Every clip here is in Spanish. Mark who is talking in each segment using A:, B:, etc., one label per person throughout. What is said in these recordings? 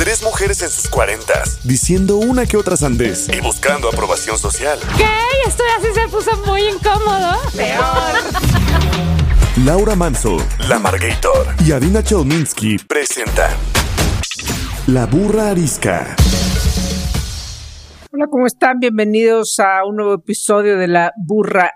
A: Tres mujeres en sus cuarentas, diciendo una que otra sandez y buscando aprobación social.
B: ¿Qué? Esto así se puso muy incómodo. Peor.
A: Laura Manso, La Margator y Adina Chelminsky presentan La Burra Arisca.
C: Hola, ¿cómo están? Bienvenidos a un nuevo episodio de La Burra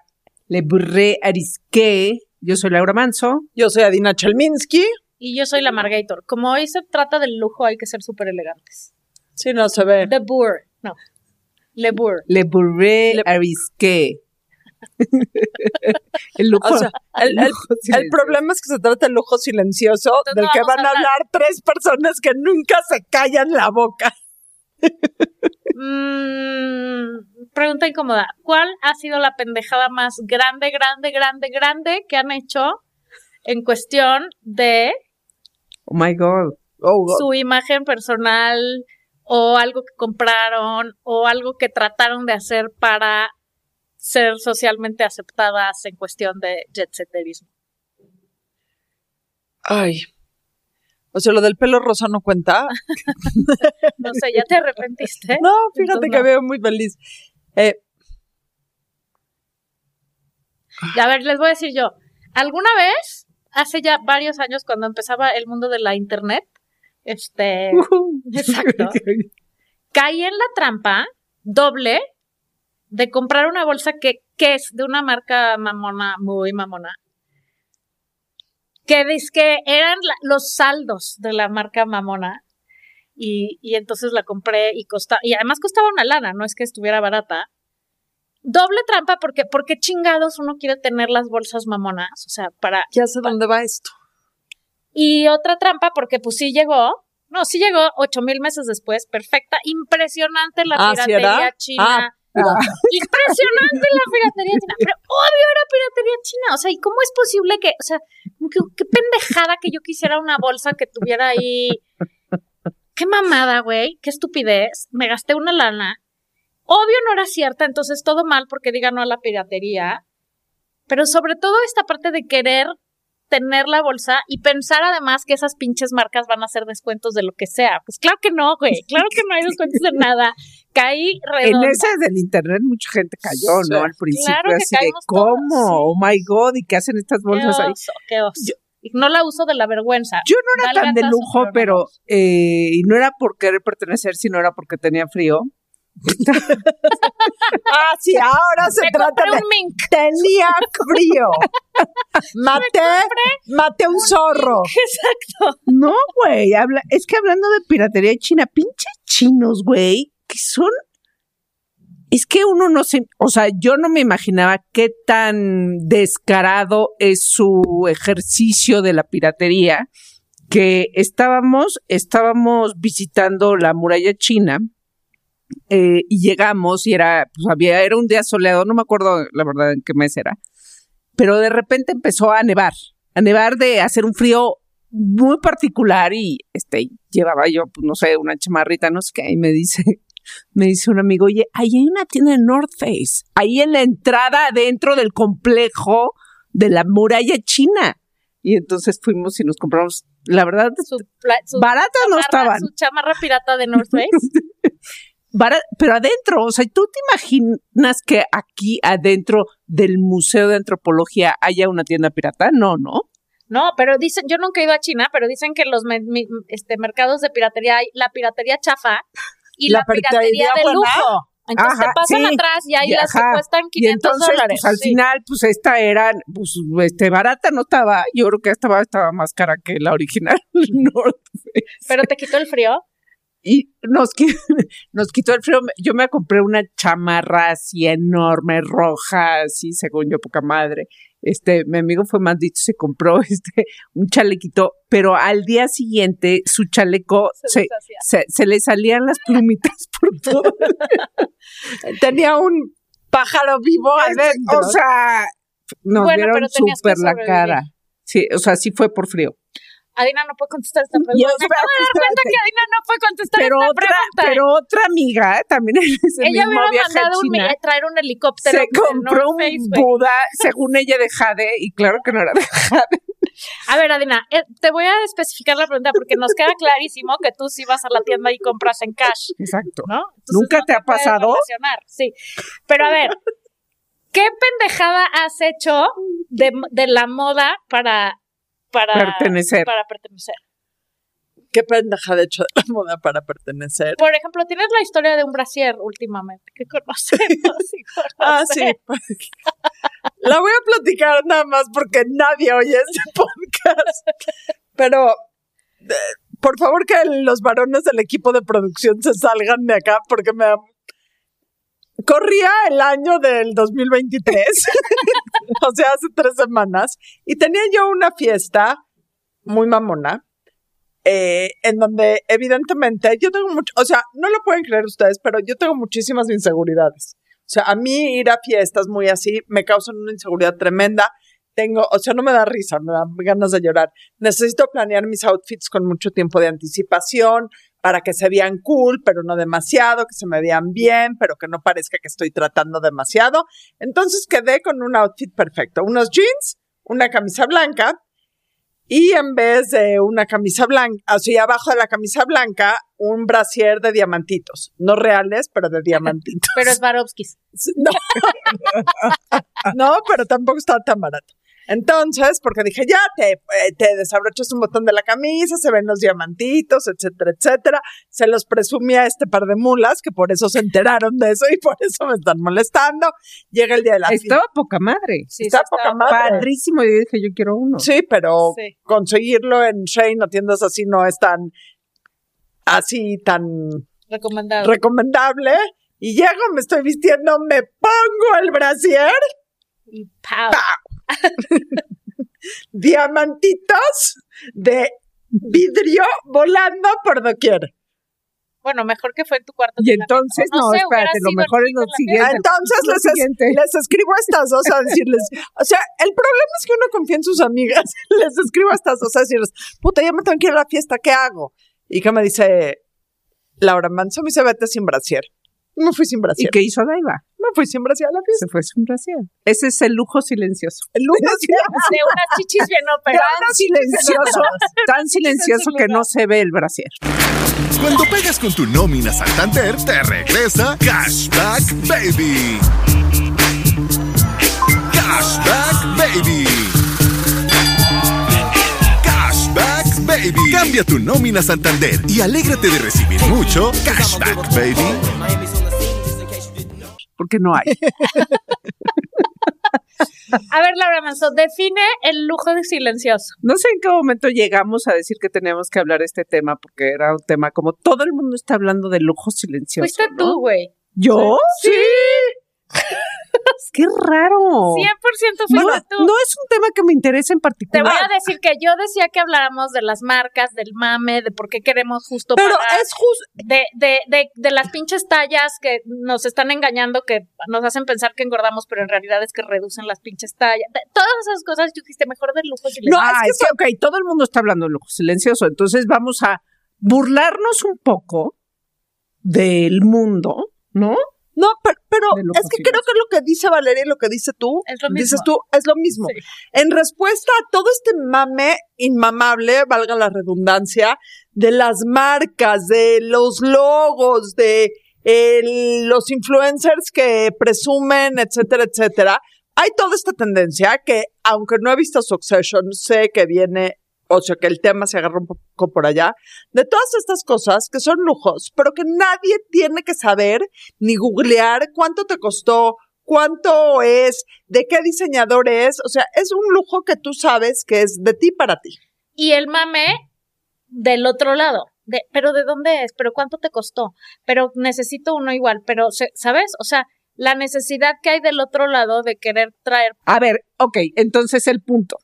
C: Le Burré Arisqué. Yo soy Laura Manso.
D: Yo soy Adina Chelminsky.
B: Y yo soy la Margator. Como hoy se trata del lujo, hay que ser súper elegantes.
D: Sí, no se ve.
B: The Bour. No. Le Bour.
C: Le Burré Arisqué. el lujo.
D: O sea, el, el-
C: lujo
D: el
C: silencioso.
D: problema es que se trata del lujo silencioso
B: Entonces
D: del
B: no
D: que van
B: a
D: a
B: hablar.
D: hablar tres personas que nunca se callan la boca.
B: Mm, pregunta incómoda. ¿Cuál ha sido la pendejada más grande, grande, grande, grande que han hecho en cuestión de
C: Oh my God.
D: Oh, God.
B: su imagen personal o algo que compraron o algo que trataron de hacer para ser socialmente aceptadas en cuestión de jet setterismo?
D: Ay. O sea, lo del pelo rosa no cuenta.
B: No sé, ¿ya te arrepentiste?
D: No, fíjate
B: Entonces
D: que
B: no.
D: veo muy feliz. Eh,
B: a ver, les voy a decir yo. ¿Alguna vez, hace ya varios años, cuando empezaba el mundo de la internet, este, exacto, caí en la trampa doble de comprar una bolsa que, que es de una marca mamona, muy mamona, que dice que eran la- los saldos de la marca mamona. Y, y entonces la compré y costaba, y además costaba una lana, no es que estuviera barata. Doble trampa porque, porque chingados uno quiere tener las bolsas mamonas, o sea, para,
D: ya sé dónde va esto.
B: y otra trampa porque pues sí llegó, no, sí llegó ocho mil meses después, perfecta, impresionante la
D: Ah, ¿sí
B: piratería
D: era?
B: china.
D: Ah.
B: Impresionante la piratería china, pero obvio era piratería china, o sea, ¿y cómo es posible que, o sea, que- qué pendejada que yo quisiera una bolsa que tuviera ahí, qué mamada, güey, qué estupidez, me gasté una lana, obvio no era cierta, entonces todo mal porque diga no a la piratería, pero sobre todo esta parte de querer tener la bolsa y pensar además que esas pinches marcas van a hacer descuentos de lo que sea. Pues claro que no, güey. Claro que no hay descuentos de nada. Caí
C: En
B: redonda.
C: ese del internet mucha gente cayó, ¿no? Al principio,
B: claro
C: así de
B: todos,
C: ¿cómo?
B: sí.
C: Oh my God, ¿y qué hacen estas
B: Qué
C: bolsas ahí?
B: oso, qué oso. No la uso de la vergüenza.
C: Yo no era tan de lujo,
B: pero
C: eh, y no era por querer pertenecer, sino era porque tenía frío.
D: Ah, sí, ahora se
B: Me
D: trata de...
B: un mink.
D: Tenía frío. maté, maté un zorro.
B: Exacto.
C: No, güey, habla, es que hablando de piratería china, pinches chinos, güey, que son es que uno no se, o sea, yo no me imaginaba qué tan descarado es su ejercicio de la piratería, que estábamos, estábamos visitando la muralla china eh, y llegamos y era, pues había, era un día soleado, no me acuerdo la verdad en qué mes era, pero de repente empezó a nevar, a nevar de hacer un frío muy particular y este llevaba yo, pues no sé, una chamarrita, no sé qué, y me dice, me dice un amigo, oye, ahí hay una tienda de North Face, ahí en la entrada dentro del complejo de la muralla china. Y entonces fuimos y nos compramos, la verdad,
B: Su, su
C: baratas no
B: chamarra-
C: estaban,
B: Su chamarra pirata de North Face.
C: Pero adentro, o sea, ¿tú te imaginas que aquí adentro del Museo de Antropología haya una tienda pirata? No, no.
B: No, pero dicen, yo nunca he ido a China, pero dicen que los me- mi- este, mercados de piratería hay la piratería chafa y la,
D: La
B: piratería
D: piratería
B: de
D: buena.
B: lujo. Entonces
C: Ajá,
B: te pasan
C: sí.
B: atrás y ahí
C: Y
B: las que
C: ajá.
B: cuestan
C: Y
B: 500
C: entonces,
B: dólares.
C: pues al
B: sí.
C: final, pues esta era, pues, este, barata no estaba. Yo creo que estaba, estaba más cara que la original.
B: Pero te quitó el frío.
C: Y nos, qui- nos quitó el frío. Yo me compré una chamarra así enorme, roja, así, según yo, poca madre. Este, mi amigo fue más dicho, se compró este un chalequito, pero al día siguiente su chaleco se, se, se le salían las plumitas por todo.
D: Tenía un pájaro vivo adentro.
C: o sea, nos
B: Bueno, que
C: súper la cara. Sí, o sea, sí fue por frío.
B: Adina no puede contestar esta pregunta. Me acabo de dar cuenta que Adina no puede contestar
C: Pero
B: esta
C: otra,
B: pregunta.
C: pero otra amiga, también en ese
B: ella
C: mismo
B: hubiera
C: viaje a
B: mandado un, traer un helicóptero.
C: se compró un. Buda, según ella de Jade, y claro que no era de Jade.
B: A ver, Adina, eh, te voy a especificar la pregunta porque nos queda clarísimo que tú sí vas a la tienda y compras en cash,
C: Exacto.
B: ¿no?
C: ¿Nunca
B: no
C: te ha
B: puedes
C: pasado?
B: Sí. Pero a ver, ¿qué pendejada has hecho de, de la moda para, para
C: Pertenecer.
B: Para pertenecer.
D: Qué pendeja de hecho de la moda para pertenecer.
B: Por ejemplo, tienes la historia de un brasier últimamente que conocemos. y
D: Ah, sí.
B: conocemos.
D: La voy a platicar nada más porque nadie oye este podcast. Pero, eh, por favor, que los varones del equipo de producción se salgan de acá porque me da- Corría el año del 2023, o sea, hace tres semanas, y tenía yo una fiesta muy mamona, eh, en donde evidentemente yo tengo mucho, o sea, no lo pueden creer ustedes, pero yo tengo muchísimas inseguridades. O sea, a mí ir a fiestas muy así me causan una inseguridad tremenda. Tengo, o sea, no me da risa, me da ganas de llorar. Necesito planear mis outfits con mucho tiempo de anticipación para que se vean cool, pero no demasiado, que se me vean bien, pero que no parezca que estoy tratando demasiado. Entonces quedé con un outfit perfecto. Unos jeans, una camisa blanca y en vez de una camisa blanca, así abajo de la camisa blanca, un brasier de diamantitos. No reales, pero de diamantitos.
B: Pero es Varovskis.
D: No. no, pero tampoco está tan barato. Entonces, porque dije, ya te, eh, te desabrochas un botón de la camisa, se ven los diamantitos, etcétera, etcétera. Se los presumí a este par de mulas, que por eso se enteraron de eso y por eso me están molestando. Llega el día de la fiesta.
C: Estaba poca madre.
B: Sí,
D: Está
B: sí,
D: poca
B: está-
D: madre.
C: Padrísimo. Y yo dije, yo quiero uno.
D: Sí, pero
B: Sí.
D: conseguirlo en Shane o tiendas así no es tan, así tan
B: Recomendado.
D: recomendable. Y llego, me estoy vistiendo, me pongo el brasier,
B: y pau.
D: diamantitos de vidrio volando por doquier.
B: Bueno, mejor que fue en tu cuarto.
C: Y entonces,
B: No
C: no,
B: sé,
C: espérate, lo mejor es lo siguiente.
D: Entonces les, es- les escribo a estas dos a decirles, o sea, el problema es que uno confía en sus amigas. Les escribo a estas dos a decirles, puta, ya me tengo que ir a la fiesta, ¿qué hago? Y que me dice Laura Manso, me dice, vete sin brasier. Me fui sin
C: ¿Y
D: brasier.
C: qué hizo Daiva?
D: Me fui sin brasier a la fiesta.
C: Se fue sin brasier. Ese es el lujo silencioso.
D: El lunes
B: De unas chichis bien
C: Tan
B: operadas.
C: silencioso, tan silencioso que no se ve el brasier.
E: Cuando pegas con tu nómina Santander, te regresa Cashback Baby. Cashback Baby. Cashback Baby. Cambia tu nómina Santander y alégrate de recibir mucho Cashback Baby.
C: Porque no hay.
B: A ver, Laura Manso, define el lujo de silencioso.
C: No sé en qué momento llegamos a decir que teníamos que hablar de este tema, porque era un tema como todo el mundo está hablando de lujo silencioso.
B: Fuiste
C: ¿no?
B: tú, güey.
C: ¿Yo?
B: Sí.
C: Qué raro.
B: 100% fuiste
C: No,
B: tú.
C: no es un tema que me interese en
B: Te
C: particular.
B: voy a decir que yo decía que habláramos de las marcas, del mame, de por qué queremos justo
D: Pero es justo,
B: de, de, de, de las pinches tallas que nos están engañando, que nos hacen pensar que engordamos, pero en realidad es que reducen las pinches tallas. De- todas esas cosas, tú dijiste, mejor del lujo
C: No,
B: silencioso.
C: ah, es que, ok, todo el mundo está hablando de lujo silencioso, entonces vamos a burlarnos un poco del mundo, ¿no?
D: No, pero, pero es que creo que lo que dice Valeria y lo que dice tú,
B: Es lo mismo.
D: dices tú, es lo mismo.
B: Sí.
D: En respuesta a todo este mame inmamable, valga la redundancia, de las marcas, de los logos, de el- los influencers que presumen, etcétera, etcétera, hay toda esta tendencia que, aunque no he visto Succession, sé que viene, o sea, que el tema se agarra un poco por allá, de todas estas cosas que son lujos, pero que nadie tiene que saber ni googlear cuánto te costó, cuánto es, de qué diseñador es, o sea, es un lujo que tú sabes que es de ti para ti.
B: Y el mame del otro lado. De, pero ¿de dónde es? ¿Pero cuánto te costó? Pero necesito uno igual. Pero, ¿sabes? O sea, la necesidad que hay del otro lado de querer traer.
C: A ver, ok, entonces el punto.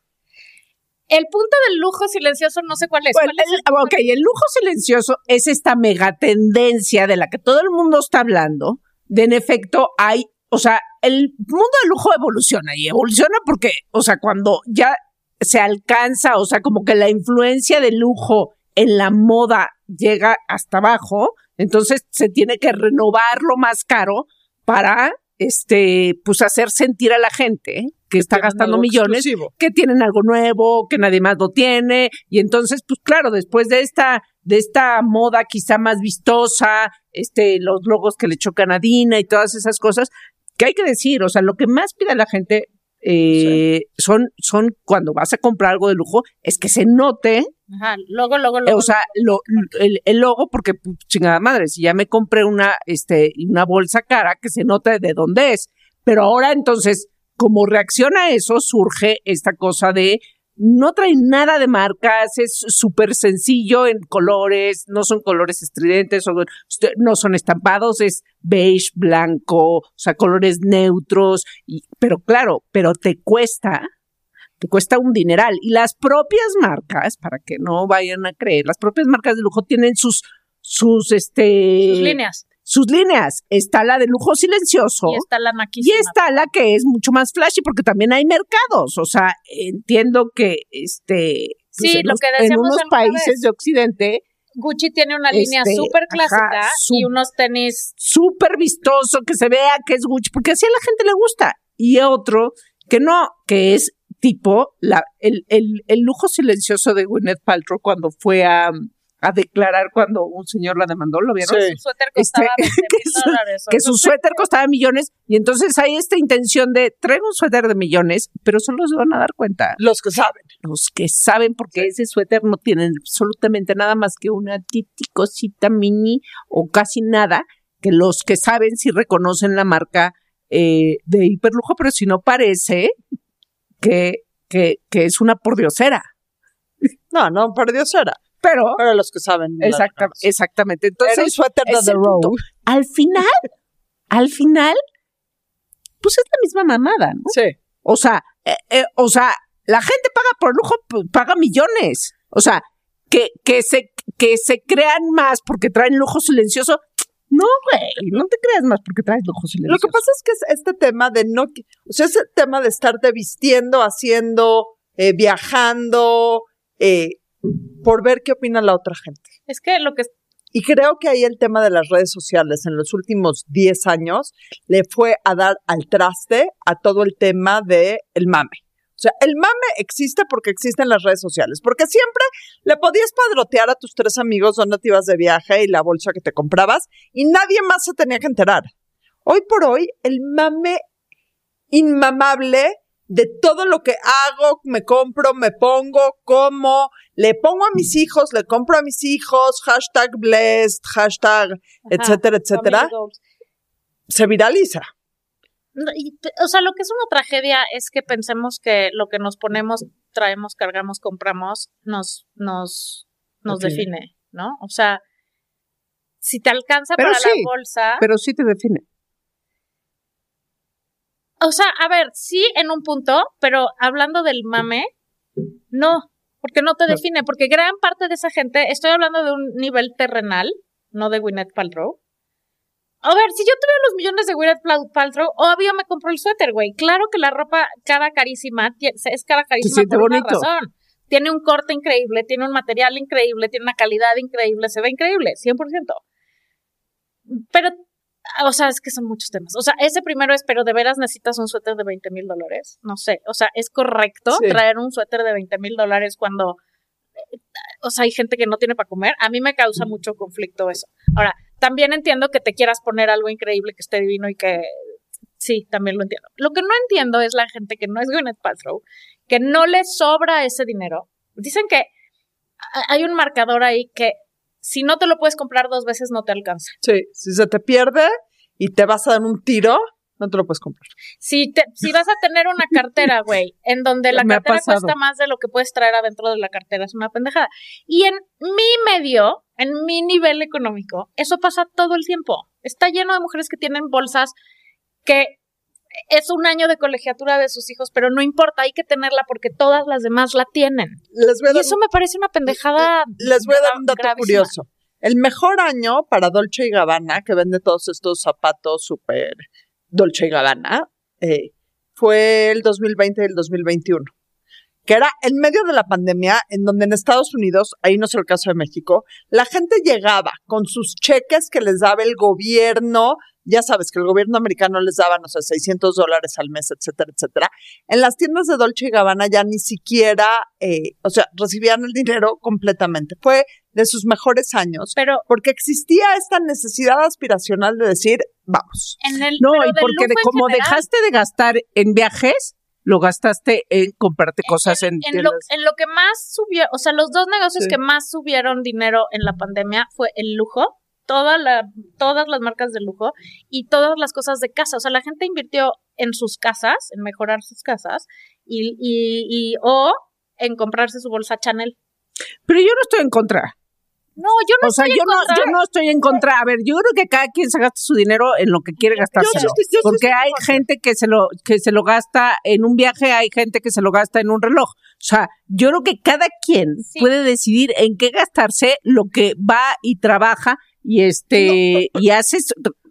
B: El punto del lujo silencioso no sé cuál es.
C: Bueno,
B: ¿Cuál es
C: el-
B: el-
C: ok, el lujo silencioso es esta megatendencia de la que todo el mundo está hablando. De en efecto hay, o sea, el mundo del lujo evoluciona y evoluciona porque, o sea, cuando ya se alcanza, o sea, como que la influencia del lujo en la moda llega hasta abajo, entonces se tiene que renovar lo más caro para, este, pues hacer sentir a la gente que está gastando millones
D: exclusivo.
C: que tienen algo nuevo, que nadie más lo tiene, y entonces, pues claro, después de esta, de esta moda quizá más vistosa, este, los logos que le chocan a Dina y todas esas cosas, que hay que decir, o sea, lo que más pide la gente eh, son, son cuando vas a comprar algo de lujo, es que se note,
B: Ajá, luego,
C: eh,
B: luego.
C: o sea, lo, el, el logo, porque pues, chingada madre, si ya me compré una, este, una bolsa cara, que se note de dónde es. Pero ahora entonces, como reacción a eso, surge esta cosa de no trae nada de marcas, es súper sencillo en colores, no son colores estridentes, no son estampados, es beige, blanco, o sea, colores neutros, pero claro, pero te cuesta, te cuesta un dineral. Y las propias marcas, para que no vayan a creer, las propias marcas de lujo tienen sus, sus, este,
B: sus líneas.
C: Sus líneas. Está la de lujo silencioso.
B: Y está la
C: Y está la que es mucho más flashy porque también hay mercados. O sea, entiendo que este pues,
B: Sí,
C: en,
B: lo
C: los-
B: que
C: en
B: decíamos
C: unos
B: alguna
C: países
B: vez.
C: de Occidente
B: Gucci tiene una línea
C: Este,
B: súper clásica
C: ajá,
B: y unos tenis.
C: súper vistoso, que se vea que es Gucci, porque así a la gente le gusta. Y otro que no, que es tipo la, el, el, el lujo silencioso de Gwyneth Paltrow cuando fue a, a declarar cuando un señor la demandó, ¿lo vieron?
D: Sí.
B: Su suéter costaba
C: Este,
B: 20
C: que
B: mil
C: su-
B: dólares.
C: que su suéter costaba millones y entonces hay esta intención de traer un suéter de millones, pero solo se van a dar cuenta
D: Los que saben.
C: los que saben porque ese suéter no tiene absolutamente nada más que una titi cosita mini o casi nada, que los que saben si reconocen la marca eh, de hiperlujo, pero si no parece que, que, que es una pordiosera.
D: No, no, por Dios era.
C: Pero,
D: Pero los que saben.
C: exacta- exactamente.
D: Era un
C: Entonces,
D: suéter de The Row.
C: al final, al final, pues es la misma mamada, ¿no?
D: Sí.
C: O sea, eh, eh, o sea, la gente paga por lujo, paga millones. O sea, que, que se, que se crean más porque traen lujo silencioso. No, güey, no te creas más porque traes lujo silencioso.
D: Lo que pasa es que es este tema de no, o sea, ese tema de estarte vistiendo, haciendo, eh, viajando, eh, por ver qué opina la otra gente.
B: Es que lo que
D: Y creo que ahí el tema de las redes sociales en los últimos 10 años le fue a dar al traste a todo el tema de el mame. O sea, el mame existe porque existen las redes sociales, porque siempre le podías padrotear a tus tres amigos dónde te ibas de viaje y la bolsa que te comprabas y nadie más se tenía que enterar. Hoy por hoy, el mame inmamable de todo lo que hago, me compro, me pongo, como, le pongo a mis hijos, le compro a mis hijos, hashtag blessed, hashtag, etcétera, etcétera, se viraliza.
B: Y o sea, lo que es una tragedia es que pensemos que lo que nos ponemos, traemos, cargamos, compramos, nos, nos, nos
D: Define.
B: define, ¿no? O sea, si te alcanza
C: Pero
B: para
C: sí,
B: la bolsa,
C: Pero sí te define.
B: O sea, a ver, sí en un punto, pero hablando del mame, no, porque no te define, porque gran parte de esa gente, estoy hablando de un nivel terrenal, no de Gwyneth Paltrow. A ver, si yo tuviera los millones de Gwyneth Pal- Paltrow, obvio me compro el suéter, güey. Claro que la ropa cara carísima es cara carísima por una razón. Tiene un corte increíble, tiene un material increíble, tiene una calidad increíble, se ve increíble, 100%. Pero, o sea, es que son muchos temas. O sea, ese primero es, pero de veras necesitas un suéter de 20 mil dólares. No sé, o sea, es correcto
D: Sí.
B: traer un suéter de 20 mil dólares cuando, eh, o sea, hay gente que no tiene para comer. A mí me causa mucho conflicto eso. Ahora, también entiendo que te quieras poner algo increíble, que esté divino y que sí, también lo entiendo. Lo que no entiendo es la gente que no es Gwyneth Paltrow, que no le sobra ese dinero. Dicen que a- hay un marcador ahí que si no te lo puedes comprar dos veces no te alcanza.
D: Sí, si se te pierde y te vas a dar un tiro, no te lo puedes comprar.
B: Si, te, si vas a tener una cartera, güey, en donde la
C: Me
B: cartera cuesta más de lo que puedes traer adentro de la cartera, es una pendejada. Y en mi medio, en mi nivel económico, eso pasa todo el tiempo. Está lleno de mujeres que tienen bolsas que es un año de colegiatura de sus hijos, pero no importa, hay que tenerla porque todas las demás la tienen.
D: Les voy a
B: Y eso me parece una pendejada.
D: les voy a dar un dato
B: gravísima.
D: curioso. El mejor año para Dolce y Gabbana, que vende todos estos zapatos súper Dolce y Gabbana, eh, fue el 2020 y el 2021. Que era en medio de la pandemia, en donde en Estados Unidos, ahí no es el caso de México, la gente llegaba con sus cheques que les daba el gobierno, ya sabes que el gobierno americano les daba, no sé, 600 dólares al mes, etcétera, etcétera. En las tiendas de Dolce y Gabbana ya ni siquiera, eh, o sea, recibían el dinero completamente. Fue de sus mejores años,
B: Pero
D: porque existía esta necesidad aspiracional de decir, vamos.
B: en el.
C: No, y porque de- como
B: general,
C: dejaste de gastar en viajes, lo gastaste en comprarte cosas en,
B: en lo,
C: tiendas.
B: en lo que más subió, o sea, los dos negocios
D: Sí.
B: que más subieron dinero en la pandemia fue el lujo, toda la, todas las marcas de lujo y todas las cosas de casa. O sea, la gente invirtió en sus casas, en mejorar sus casas y, y, y o en comprarse su bolsa Chanel.
C: Pero yo no estoy en contra.
B: No, yo no
C: o sea,
B: estoy
C: yo
B: en
C: no,
B: contra.
C: yo no estoy en contra. A ver, yo creo que cada quien se gasta su dinero en lo que quiere gastárselo.
D: yo sí
C: porque hay gente que se lo que se lo gasta en un viaje, hay gente que se lo gasta en un reloj. O sea, yo creo que cada quien
B: Sí.
C: puede decidir en qué gastarse lo que va y trabaja y este y hace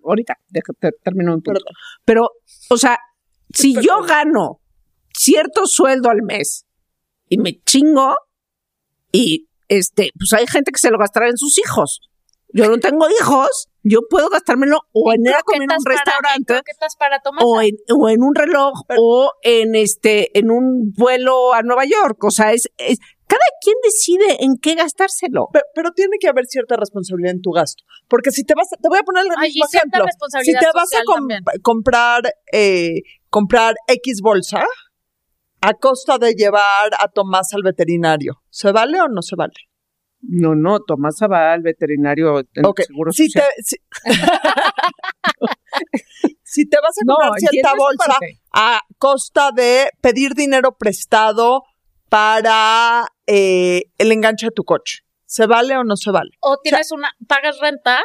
C: ahorita deja- te- termino mi punto. Pero, o sea, si yo gano cierto sueldo al mes y me chingo y este, pues hay gente que se lo gastará en sus hijos. Yo no tengo hijos, yo puedo gastármelo o en ir a comer en un
B: para-
C: restaurante
B: para
C: o en, o en un reloj o en este en un vuelo a Nueva York, o sea, es, es cada quien decide en qué gastárselo.
D: Pe- Pero, tiene que haber cierta responsabilidad en tu gasto. Porque si te vas, a- te voy a poner el
B: Ay,
D: mismo ejemplo. Si te vas a
B: también.
D: comprar, eh, comprar X bolsa a costa de llevar a Tomás al veterinario, ¿se vale o no se vale?
C: No, no, Tomás va al veterinario en
D: Ok,
C: seguro
D: si te,
C: social.
D: si, si te vas a
C: No,
D: comprar cierta
C: entiendo esa
D: bolsa a costa de pedir dinero prestado para eh, el enganche de tu coche, ¿se vale o no se vale?
B: O tienes una, pagas renta.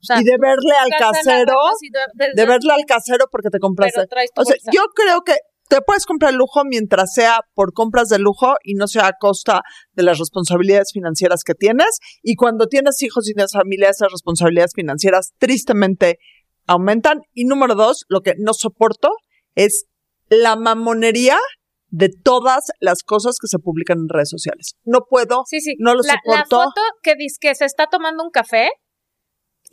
B: O sea,
D: y de verle al casero,
B: de- de-
D: de verle al casero porque te compraste.
B: pero traes tu
D: O sea,
B: bolsa.
D: yo creo que te puedes comprar lujo mientras sea por compras de lujo y no sea a costa de las responsabilidades financieras que tienes. Y cuando tienes hijos y tienes familia, esas responsabilidades financieras tristemente aumentan. Y número dos, lo que no soporto es la mamonería de todas las cosas que se publican en redes sociales. No puedo,
B: Sí, sí.
D: no lo
B: la, la
D: soporto.
B: foto que dice que se está tomando un café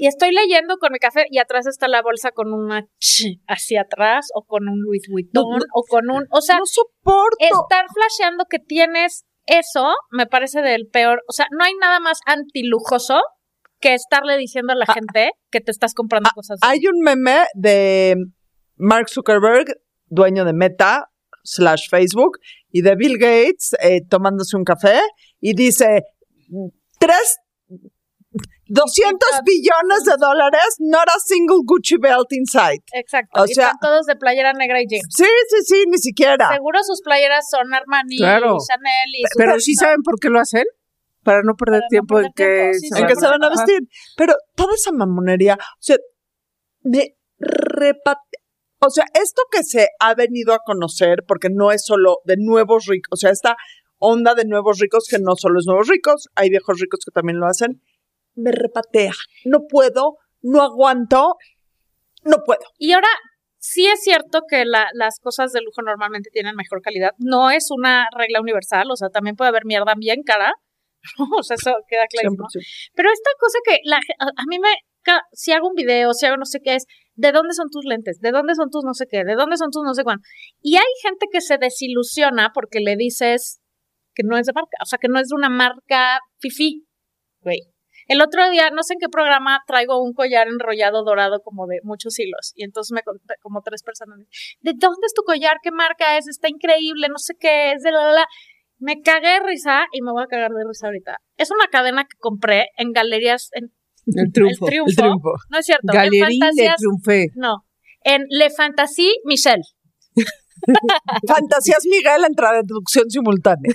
B: y estoy leyendo con mi café y atrás está la bolsa con una ch hacia atrás o con un Louis Vuitton
D: No, no.
B: o con un, o sea,
D: no soporto.
B: estar flasheando que tienes eso me parece del peor, o sea, no hay nada más antilujoso que estarle diciendo a la
D: Ah,
B: gente que te estás comprando cosas.
D: Hay un meme de Mark Zuckerberg, dueño de Meta slash Facebook, y de Bill Gates eh, tomándose un café y dice, tres, 200 billones de dólares, not a single Gucci belt inside.
B: Exacto.
D: o
B: y
D: sea-
B: están todos de playera negra y jeans.
D: Sí, sí, sí, ni siquiera.
B: Seguro sus playeras son Armani
C: Claro.
B: y Chanel y
C: Pero
B: sus-
C: sí saben por qué lo hacen. Para no perder
B: Para no
C: tiempo
B: perder
C: en que
B: tiempo, sí,
C: se
B: sí.
D: en
C: van
D: que
C: a-
D: se van a vestir. Pero toda esa mamonería, o sea, me repate. O sea, esto que se ha venido a conocer, porque no es solo de nuevos ricos, o sea, esta onda de nuevos ricos que no solo es nuevos ricos, hay viejos ricos que también lo hacen, me repatea. No puedo, no aguanto, no puedo.
B: Y ahora, sí es cierto que la- las cosas de lujo normalmente tienen mejor calidad. No es una regla universal, o sea, también puede haber mierda bien cara. o sea, eso queda clarísimo.
D: 100%.
B: Pero esta cosa que la, a, a mí me, si hago un video, si hago no sé qué es, ¿de dónde son tus lentes? ¿De dónde son tus no sé qué? ¿De dónde son tus no sé cuándo? Y hay gente que se desilusiona porque le dices que no es de marca, o sea, que no es de una marca fifi, güey. El otro día, no sé en qué programa, traigo un collar enrollado dorado como de muchos hilos. Y entonces me conté como tres personas. ¿De dónde es tu collar? ¿Qué marca es? Está increíble, no sé qué es, de la, la, la. Me cagué de risa y me voy a cagar de risa ahorita. Es una cadena que compré en galerías, en,
C: El triunfo.
B: El triunfo.
C: El triunfo.
B: no es cierto, en
C: Galería de
B: fantasías,
C: Triunfé.
B: no, en Le Fantasy Michel.
D: Fantasías Miguel en traducción simultánea.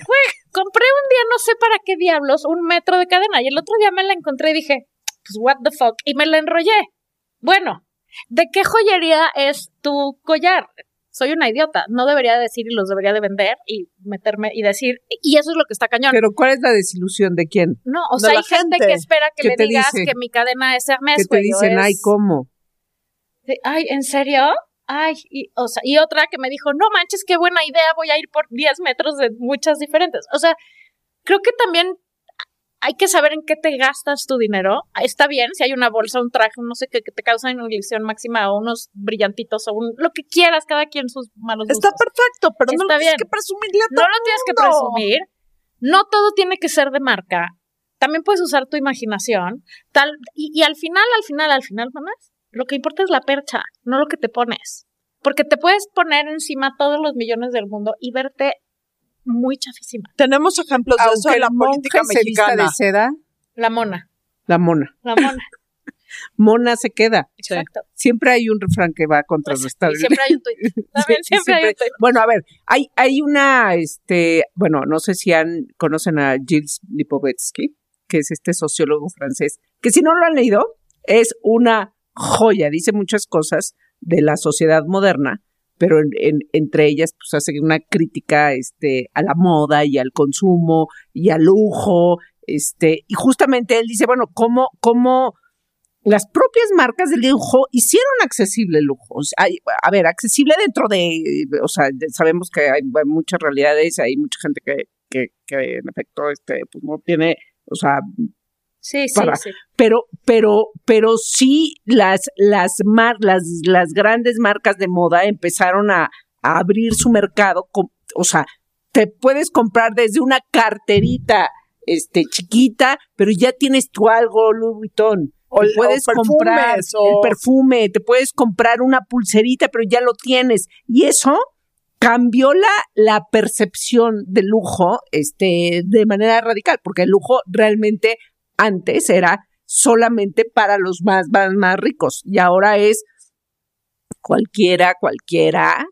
B: Compré un día, no sé para qué diablos, un metro de cadena y el otro día me la encontré y dije, pues what the fuck, y me la enrollé. Bueno, ¿De qué joyería es tu collar? Soy una idiota. No debería decir y los debería de vender y meterme y decir, y eso es lo que está cañón.
C: Pero ¿cuál es la desilusión de quién?
B: no, o
D: de
B: sea, hay gente,
D: gente.
B: que espera que
C: ¿Qué
B: le digas
C: dice?
B: que mi cadena es Hermes,
C: Que te dicen,
B: es-
C: ay, ¿cómo?
B: Ay, ¿en serio? Ay, y, o sea, y otra que me dijo, no manches, qué buena idea, voy a ir por 10 metros de muchas diferentes. O sea, creo que también hay que saber en qué te gastas tu dinero. Está bien si hay una bolsa, un traje, no sé qué, que te causa una ilusión máxima o unos brillantitos o un, lo que quieras, cada quien sus malos
D: Está
B: gustos.
D: perfecto, pero no
B: Está
D: lo tienes
B: bien.
D: que presumirle a
B: No
D: todo
B: lo tienes que presumir. No todo tiene que ser de marca. También puedes usar tu imaginación. Tal, y, y al final, al final, al final, mamás, lo que importa es la percha, no lo que te pones. Porque te puedes poner encima todos los millones del mundo y verte muy chafísima.
D: Tenemos ejemplos de eso
C: Aunque
D: en la política mexicana.
C: de seda,
B: La mona,
C: la mona.
B: la mona.
C: Mona se queda.
B: Exacto.
C: Siempre hay un refrán que va a contrarrestar.
B: Y siempre hay un tuit. También
C: Sí,
B: siempre, hay un tuit.
C: Bueno, a ver, hay, hay una, este, bueno, no sé si han, conocen a Gilles Lipovetsky, que es este sociólogo francés, que si no lo han leído, es una joya, dice muchas cosas de la sociedad moderna, pero en- en- entre ellas, pues hace una crítica, este, a la moda y al consumo y al lujo, este, y justamente él dice, bueno, cómo, cómo las propias marcas de lujo hicieron accesible el lujo. A ver, accesible dentro de, o sea, sabemos que hay, muchas realidades, hay mucha gente que, que, que en efecto, este, pues no tiene, o sea,
B: Sí, sí,
C: Para-
B: sí.
C: pero, pero, pero sí las, las mar, las, las grandes marcas de moda empezaron a, a abrir su mercado, con- o sea, te puedes comprar desde una carterita, este, chiquita, pero ya tienes tu algo Louis Vuitton.
D: O
C: Te
D: o
C: puedes comprar
D: o-
C: el perfume, te puedes comprar una pulserita, pero ya lo tienes. Y eso cambió la, la percepción del lujo, este, de manera radical, porque el lujo realmente antes era solamente para los más, más, más ricos y ahora es cualquiera, cualquiera,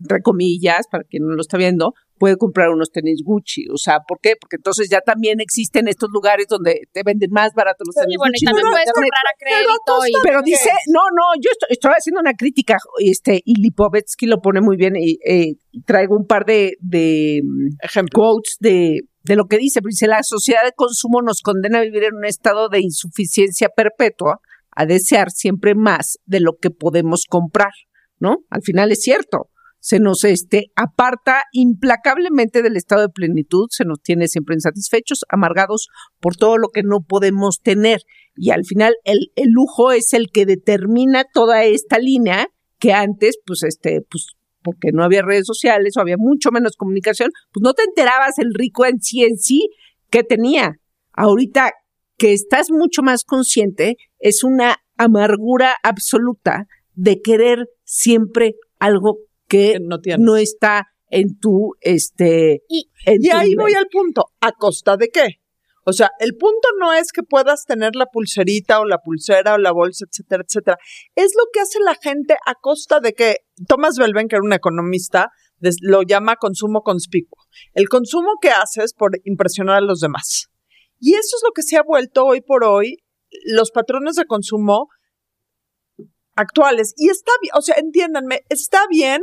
C: entre comillas, para quien no lo está viendo, puede comprar unos tenis Gucci. O sea, ¿por qué? Porque entonces ya también existen estos lugares donde te venden más baratos los tenis
B: Y bueno, y
C: Gucci.
B: también
C: No, no,
B: puedes comprar a crédito y
C: Pero dice, no, no, yo estoy, estoy haciendo una crítica, este, y Lipovetsky lo pone muy bien, y eh, traigo un par de, de mm,
D: Ejemplo.
C: quotes de, de lo que dice, dice, la sociedad de consumo nos condena a vivir en un estado de insuficiencia perpetua, a desear siempre más de lo que podemos comprar, ¿no? Al final es cierto. Se nos este, aparta implacablemente del estado de plenitud, se nos tiene siempre insatisfechos, amargados por todo lo que no podemos tener. Y al final el, el lujo es el que determina toda esta línea que antes, pues, este, pues, porque no había redes sociales o había mucho menos comunicación, pues no te enterabas el rico en sí en sí que tenía. Ahorita que estás mucho más consciente, es una amargura absoluta de querer siempre algo que
D: Que no
C: no está en tu, este,
B: Y-
C: en
D: Y
C: tu
D: ahí
C: nivel.
D: voy al punto. ¿A costa de qué? O sea, el punto no es que puedas tener la pulserita o la pulsera o la bolsa, etcétera, etcétera. Es lo que hace la gente a costa de que Thomas Belben, que era un economista, lo llama consumo conspicuo. El consumo que haces por impresionar a los demás. Y eso es lo que se ha vuelto hoy por hoy los patrones de consumo actuales. Y está bien, o sea, entiéndanme, está bien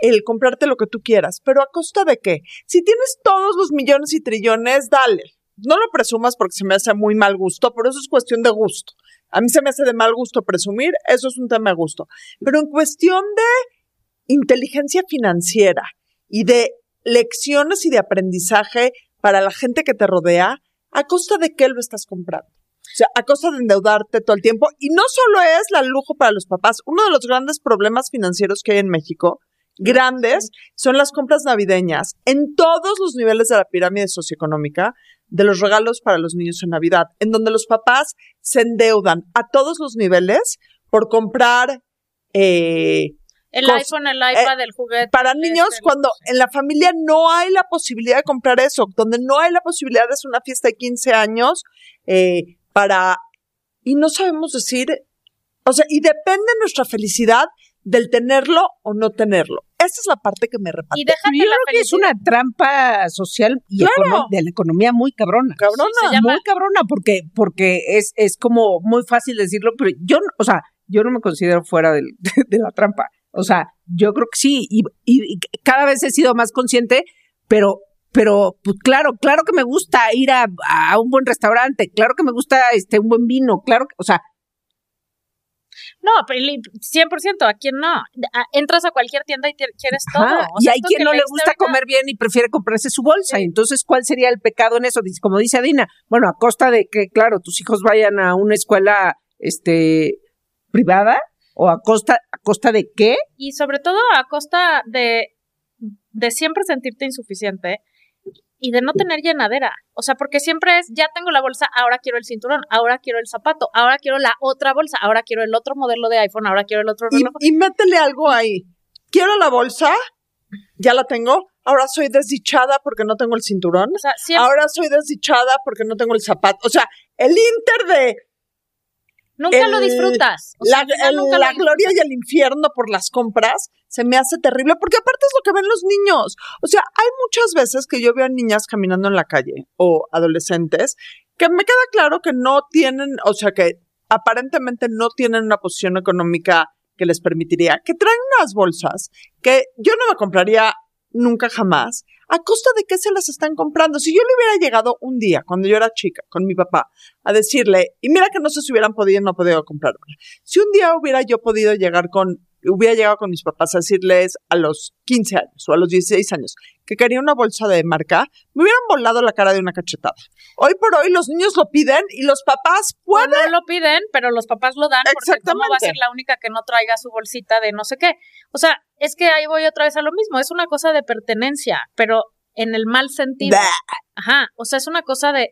D: el comprarte lo que tú quieras, pero a costa de qué? Si tienes todos los millones y trillones, dale. No lo presumas porque se me hace muy mal gusto, pero eso es cuestión de gusto. A mí se me hace de mal gusto presumir, eso es un tema de gusto. Pero en cuestión de inteligencia financiera y de lecciones y de aprendizaje para la gente que te rodea, ¿a costa de qué lo estás comprando? O sea, a costa de endeudarte todo el tiempo. Y no solo es la lujo para los papás. Uno de los grandes problemas financieros que hay en México, grandes, son las compras navideñas en todos los niveles de la pirámide socioeconómica de los regalos para los niños en Navidad, en donde los papás se endeudan a todos los niveles por comprar eh,
B: el
D: cos-
B: iPhone, el iPad, el juguete.
D: para niños
B: este,
D: cuando en la familia no hay la posibilidad de comprar eso, donde no hay la posibilidad de hacer una fiesta de 15 años eh, para... Y no sabemos decir, o sea, y depende nuestra felicidad del tenerlo o no tenerlo. Esa es la parte que me
B: Y
D: reparte.
B: déjate
C: Yo creo que es una trampa social y
D: Claro.
C: de la economía muy cabrona.
D: Cabrona.
B: Sí, se llama-
C: Muy cabrona porque, porque es, es como muy fácil decirlo, pero yo, no- o sea, yo no me considero fuera del- de, la trampa. O sea, yo creo que sí, y, y- y cada vez he sido más consciente, pero, pero, pues claro, claro que me gusta ir a, a un buen restaurante, claro que me gusta este un buen vino, claro que, o sea,
B: No, pero li- 100%, ¿a quién no? Entras a cualquier tienda y quieres todo.
C: ajá,
B: O
C: y hay quien no le gusta comer bien y prefiere comprarse su bolsa. Entonces, ¿cuál sería el pecado en eso? Como dice Adina, bueno, a costa de que, claro, tus hijos vayan a una escuela, este, privada, o a costa, a costa de qué?
B: Y sobre todo a costa de, de siempre sentirte insuficiente y de no tener llenadera. O sea, porque siempre es, ya tengo la bolsa, ahora quiero el cinturón, ahora quiero el zapato, ahora quiero la otra bolsa, ahora quiero el otro modelo de iPhone, ahora quiero el otro
D: Y,
B: reloj.
D: y métele algo ahí. Quiero la bolsa, ya la tengo. Ahora soy desdichada porque no tengo el cinturón.
B: O sea, siempre,
D: Ahora soy desdichada porque no tengo el zapato. O sea, el inter de
B: nunca
D: el-
B: lo disfrutas. O
D: la, el-
B: nunca
D: la
B: lo
D: gloria y el infierno por las compras se me hace terrible porque aparte es lo que ven los niños. O sea, hay muchas veces que yo veo a niñas caminando en la calle o adolescentes que me queda claro que no tienen, o sea, que aparentemente no tienen una posición económica que les permitiría, que traen unas bolsas que yo no me compraría nunca jamás, a costa de qué se las están comprando. Si yo le hubiera llegado un día, cuando yo era chica, con mi papá, a decirle, y mira que no si hubieran podido no podido comprarme. Si un día hubiera yo podido llegar con, hubiera llegado con mis papás a decirles a los 15 años o a los 16 años que quería una bolsa de marca, me hubieran volado la cara de una cachetada. Hoy por hoy los niños lo piden y los papás
B: O
D: pueden.
B: no lo piden, pero los papás lo dan porque cómo va a
D: Exactamente.
B: ser la única que no traiga su bolsita de no sé qué. O sea, es que ahí voy otra vez a lo mismo, es una cosa de pertenencia, pero en el mal sentido.
D: Bah.
B: Ajá, o sea, es una cosa de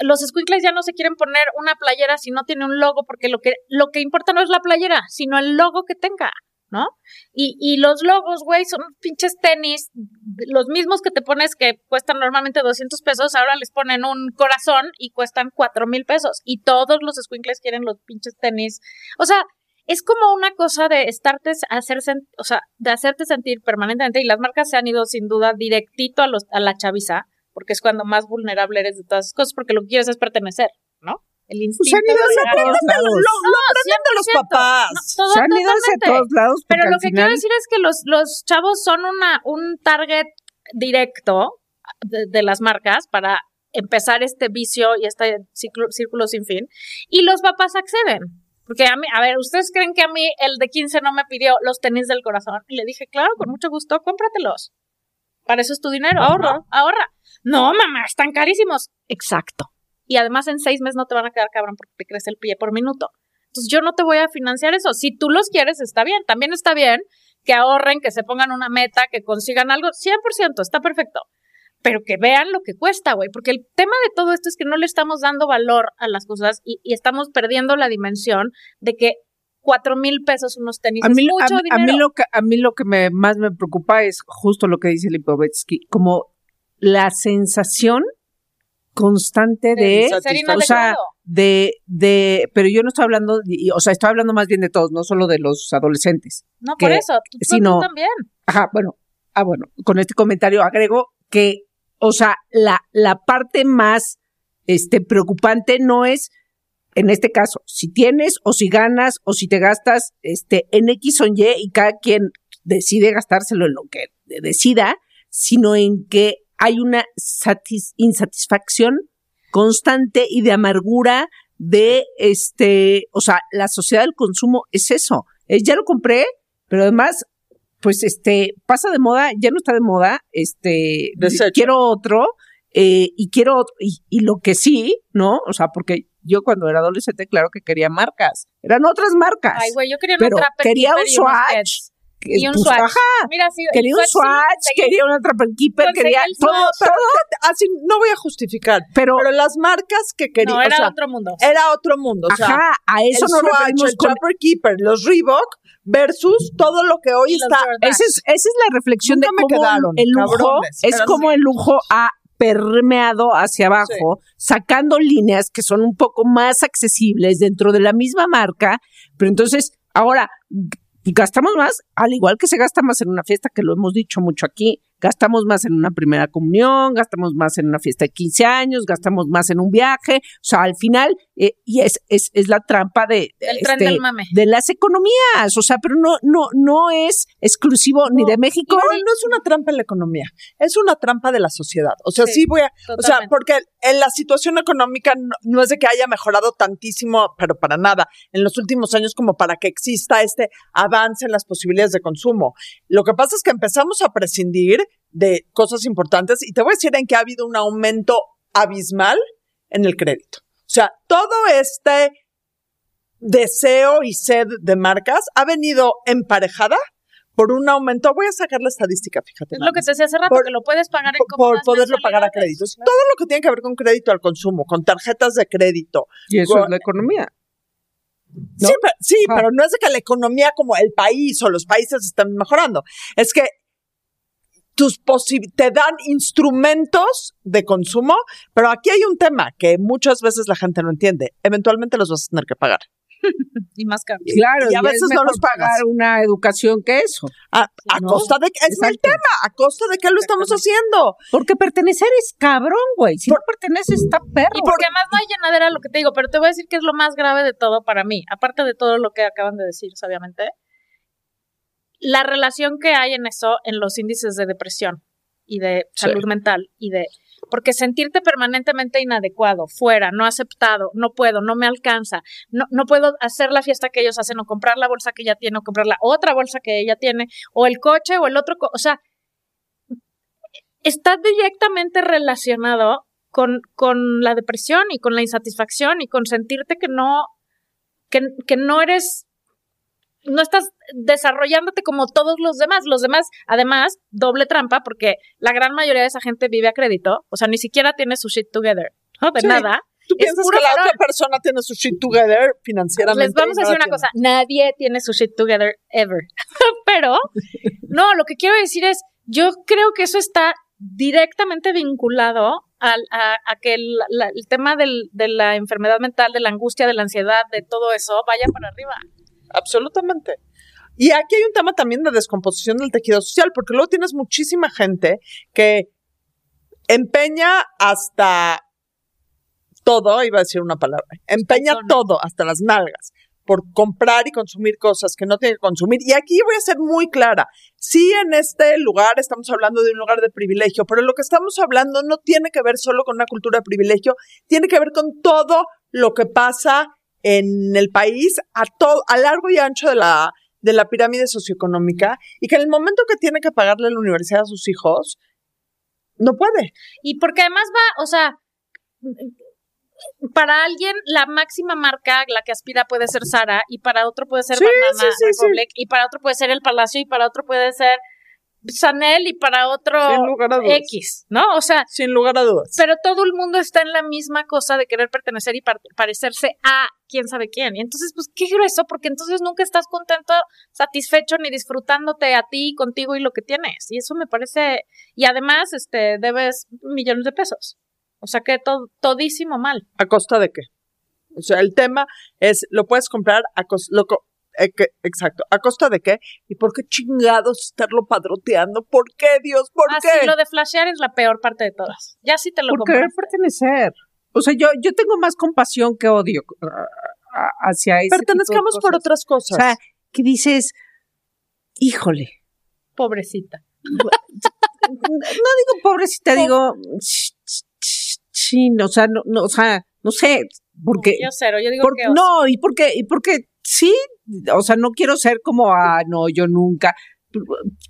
B: los squinkles ya no se quieren poner una playera si no tiene un logo porque lo que lo que importa no es la playera, sino el logo que tenga. ¿No? Y, y los logos, güey, son pinches tenis, los mismos que te pones que cuestan normalmente 200 pesos, ahora les ponen un corazón y cuestan 4 mil pesos. Y todos los squinkles quieren los pinches tenis. O sea, es como una cosa de estarte, hacer, sen- o sea, de hacerte sentir permanentemente, y las marcas se han ido sin duda directito a, los, a la chaviza, porque es cuando más vulnerable eres de todas esas cosas, porque lo que quieres es pertenecer, ¿no? El
C: Pues
B: instinto.
C: han ido
B: de
C: todos lados.
D: Lo, lo aprenden de los
B: 100%.
D: papás.
B: No, todo-
C: Se han ido
B: totalmente.
C: todos lados.
B: Pero lo que
C: final-
B: quiero decir es que los, los chavos son una, un target directo de, de las marcas para empezar este vicio y este ciclo- círculo sin fin. Y los papás acceden. Porque a mí, a ver, ¿ustedes creen que a mí el de 15 no me pidió los tenis del corazón? Y le dije, claro, con mucho gusto, cómpratelos. Para eso es tu dinero.
D: Ahorra.
B: ¿no? Ahorra. No, mamá, están carísimos. Exacto. Y además en seis meses no te van a quedar cabrón porque te crece el pie por minuto. Entonces yo no te voy a financiar eso. Si tú los quieres, está bien. También está bien que ahorren, que se pongan una meta, que consigan algo. 100%, está perfecto. Pero que vean lo que cuesta, güey. Porque el tema de todo esto es que no le estamos dando valor a las cosas y, y estamos perdiendo la dimensión de que cuatro mil pesos unos tenis
C: A mí,
B: es
C: a
B: mucho
C: a
B: dinero.
C: mí lo que a mí lo que me, más me preocupa es justo lo que dice Lipovetsky, como la sensación constante de,
B: ser
C: o sea, de de pero yo no estoy hablando o sea, estoy hablando más bien de todos, no solo de los adolescentes.
B: no, por eso. Tú, tú-
C: sino-
B: tú también.
C: Ajá, bueno, ah, bueno, con este comentario agrego que, o sea, la, la parte más este, preocupante no es, en este caso, si tienes o si ganas o si te gastas este, en X o en Y y cada quien decide gastárselo en lo que decida, sino en que hay una satis- insatisfacción constante y de amargura de este, o sea, la sociedad del consumo es eso. Es, ya lo compré, pero además pues este pasa de moda, ya no está de moda, este
D: Desecho.
C: quiero otro eh, y quiero otro, y, y lo que sí, ¿no? O sea, porque yo cuando era adolescente, claro que quería marcas, eran otras marcas.
B: Ay, güey, yo quería
C: pero
B: Trapper
C: quería un Swatch,
B: Y un
C: pues,
B: Swatch.
C: ajá,
B: Mira, sí,
C: quería un
B: Swatch
C: quería Keeper,
B: Conseguí
C: quería todo,
D: Así, no voy a justificar,
C: pero,
D: pero las marcas que quería,
B: No,
D: o
B: era
D: sea,
B: otro mundo.
D: era otro mundo. O sea,
C: ajá, a eso
D: el
C: nos
D: Swatch, el Trapper Keeper, los Reebok versus todo lo que hoy está.
C: Esa es, esa es la reflexión
D: Nunca
C: de cómo
D: quedaron,
C: el lujo
D: cabrones,
C: es como
D: sí.
C: el lujo ha permeado hacia abajo, sacando líneas que son un poco más accesibles dentro de la misma marca, pero entonces ahora gastamos más, al igual que se gasta más en una fiesta, que lo hemos dicho mucho aquí, gastamos más en una primera comunión, gastamos más en una fiesta de 15 años, gastamos más en un viaje, o sea, al final, eh, y es, es, es la trampa de,
B: El tren
C: este,
B: del mame.
C: de las economías, o sea, pero no, no, no es exclusivo ni de México.
D: No, no es una trampa en la economía, es una trampa de la sociedad. O sea, sí,
B: Sí,
D: voy a, o sea, porque en la situación económica no, no es de que haya mejorado tantísimo, pero para nada, en los últimos años como para que exista este avance en las posibilidades de consumo. Lo que pasa es que empezamos a prescindir de cosas importantes y te voy a decir en que ha habido un aumento abismal en el crédito. O sea, todo este deseo y sed de marcas ha venido emparejada por un aumento. Voy a sacar la estadística, fíjate.
B: Es lo que te decía hace rato,
D: Por-
B: que lo puedes pagar en
D: por, poderlo pagar a créditos. Todo lo que tiene que ver con crédito al consumo, con tarjetas de crédito.
C: Y eso
D: Con-
C: es la economía. ¿No?
D: Sí, pero, sí, pero no es de que la economía como el país o los países estén mejorando. Es que tus posi- te dan instrumentos de consumo, pero aquí hay un tema que muchas veces la gente no entiende. Eventualmente los vas a tener que pagar.
B: Y más caro.
C: Claro,
D: y a
C: es
D: veces no los pagas.
C: pagar una educación que eso.
D: A, a
C: No,
D: costa de que, es el tema, a costa de qué lo estamos haciendo.
C: Porque pertenecer es cabrón, güey. Si no perteneces, está perro.
B: Y porque además no hay llenadera, lo que te digo, pero te voy a decir que es lo más grave de todo para mí, aparte de todo lo que acaban de decir, obviamente, la relación que hay en eso, en los índices de depresión y de
D: Sí.
B: salud mental y de... Porque sentirte permanentemente inadecuado, fuera, no aceptado, no puedo, no me alcanza, no, no puedo hacer la fiesta que ellos hacen o comprar la bolsa que ella tiene o comprar la otra bolsa que ella tiene o el coche o el otro, co- o sea, está directamente relacionado con, con la depresión y con la insatisfacción y con sentirte que no, que, que no eres, no estás desarrollándote como todos los demás. Los demás, además, doble trampa, porque la gran mayoría de esa gente vive a crédito, o sea, ni siquiera tiene su shit together, ¿no? De
D: Sí.
B: nada.
D: Tú
B: Es
D: piensas que la otra persona tiene su shit together financieramente.
B: Les vamos a decir una
D: tiene.
B: cosa, nadie tiene su shit together ever. Pero, no, lo que quiero decir es, yo creo que eso está directamente vinculado al, a, a que el, la- el tema del- de la enfermedad mental, de la angustia, de la ansiedad, de todo eso, vaya para arriba.
D: Absolutamente. Y aquí hay un tema también de descomposición del tejido social, porque luego tienes muchísima gente que empeña hasta todo, iba a decir una palabra, empeña todo, hasta las nalgas, por comprar y consumir cosas que no tiene que consumir. Y aquí voy a ser muy clara. Sí, en este lugar estamos hablando de un lugar de privilegio, pero lo que estamos hablando no tiene que ver solo con una cultura de privilegio, tiene que ver con todo lo que pasa en el país a todo, a largo y ancho de la, de la pirámide socioeconómica y que en el momento que tiene que pagarle la universidad a sus hijos, no puede.
B: Y porque además va, o sea, para alguien la máxima marca, la que aspira puede ser Sara, y para otro puede ser
D: Sí,
B: Banana
D: sí, sí, sí.
B: Republic, y para otro puede ser El Palacio, y para otro puede ser Chanel, y para otro. X, ¿no? O sea,
D: Sin lugar a dudas.
B: pero todo el mundo está en la misma cosa de querer pertenecer y par- parecerse a quién sabe quién. Y entonces, pues, qué grueso, porque entonces nunca estás contento, satisfecho, ni disfrutándote a ti, contigo y lo que tienes. Y eso me parece, y además, este, debes millones de pesos. O sea que todo, todísimo mal.
D: ¿A costa de qué? O sea, el tema es, lo puedes comprar a costa, exacto, ¿a costa de qué? ¿Y por qué chingados estarlo padroteando? ¿Por qué, Dios? ¿Por
B: Ah,
D: qué?
B: sí, lo de flashear es la peor parte de todas. Ya sí te lo
C: por querer pertenecer. O sea, yo, yo tengo más compasión que odio uh, a- hacia de
D: Pertenezcamos por otras cosas.
C: O sea, que dices, híjole,
B: Pobrecita.
C: no digo pobrecita, digo, ch- ch- ch- chin, o sea, no, no, o sea, no sé, porque,
B: Yo cero, yo digo
C: por-
B: que
C: no, y porque, y porque sí, o sea, no quiero ser como, ah, no, yo nunca.